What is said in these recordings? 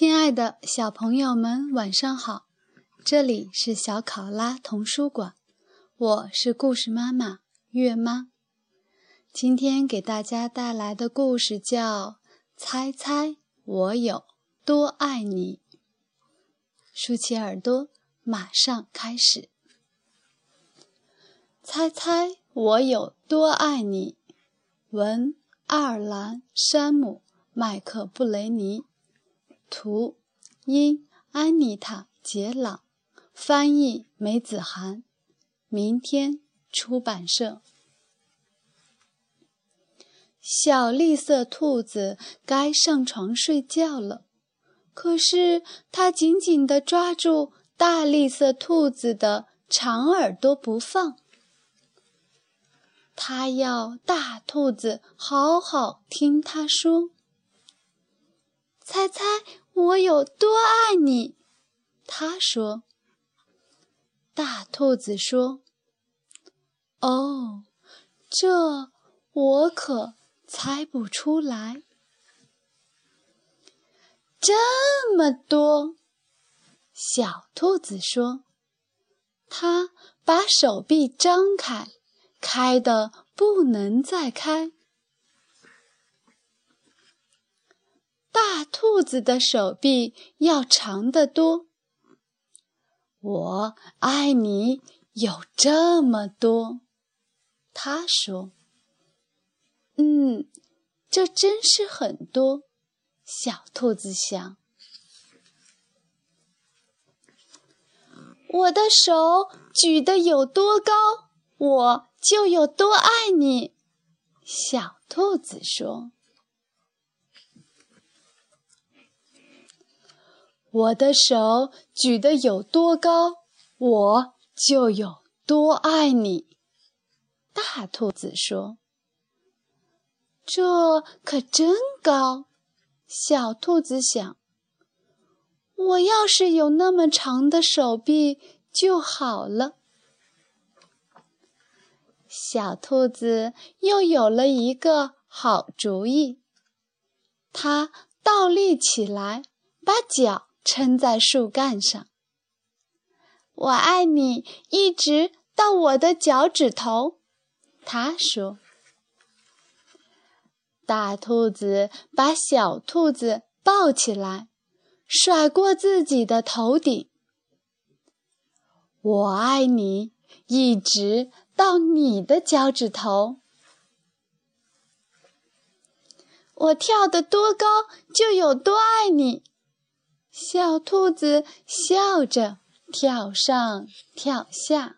亲爱的小朋友们，晚上好！这里是小考拉童书馆，我是故事妈妈月妈。今天给大家带来的故事叫《猜猜我有多爱你》。竖起耳朵，马上开始。猜猜我有多爱你？文：爱尔兰·山姆·麦克布雷尼。图，因安妮塔·杰朗，翻译梅子涵，明天出版社。小绿色兔子该上床睡觉了，可是它紧紧地抓住大绿色兔子的长耳朵不放。它要大兔子好好听它说。猜猜我有多爱你？他说。大兔子说：“哦，这我可猜不出来。这么多。”小兔子说：“它把手臂张开，开的不能再开。”大兔子的手臂要长得多。我爱你有这么多，他说。嗯，这真是很多。小兔子想。我的手举得有多高，我就有多爱你。小兔子说。我的手举得有多高，我就有多爱你。大兔子说：“这可真高。”小兔子想：“我要是有那么长的手臂就好了。”小兔子又有了一个好主意，它倒立起来，把脚。撑在树干上，我爱你，一直到我的脚趾头。他说：“大兔子把小兔子抱起来，甩过自己的头顶。我爱你，一直到你的脚趾头。我跳得多高，就有多爱你。”小兔子笑着跳上跳下，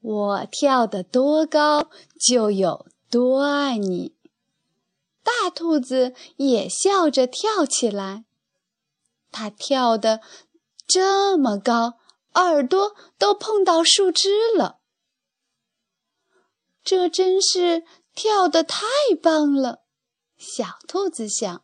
我跳得多高就有多爱你。大兔子也笑着跳起来，它跳得这么高，耳朵都碰到树枝了。这真是跳得太棒了，小兔子想。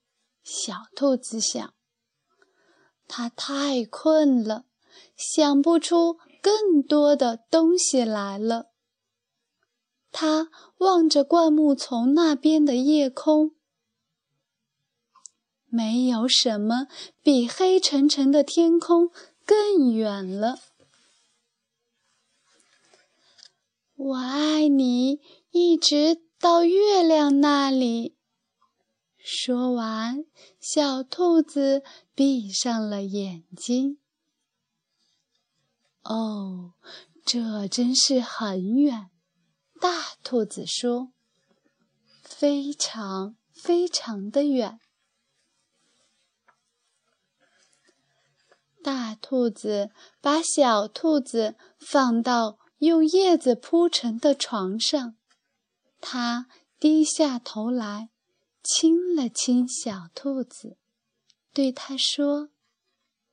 小兔子想，它太困了，想不出更多的东西来了。它望着灌木丛那边的夜空，没有什么比黑沉沉的天空更远了。我爱你，一直到月亮那里。说完，小兔子闭上了眼睛。哦，这真是很远，大兔子说：“非常非常的远。”大兔子把小兔子放到用叶子铺成的床上，它低下头来。亲了亲小兔子，对它说：“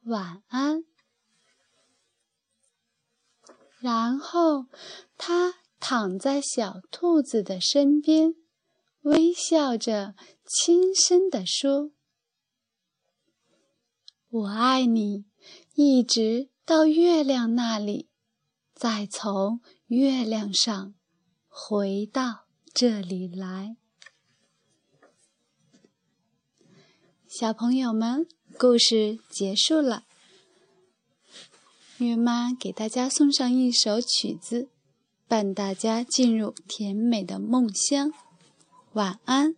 晚安。”然后，它躺在小兔子的身边，微笑着，轻声地说：“我爱你，一直到月亮那里，再从月亮上回到这里来。”小朋友们，故事结束了。月妈给大家送上一首曲子，伴大家进入甜美的梦乡。晚安。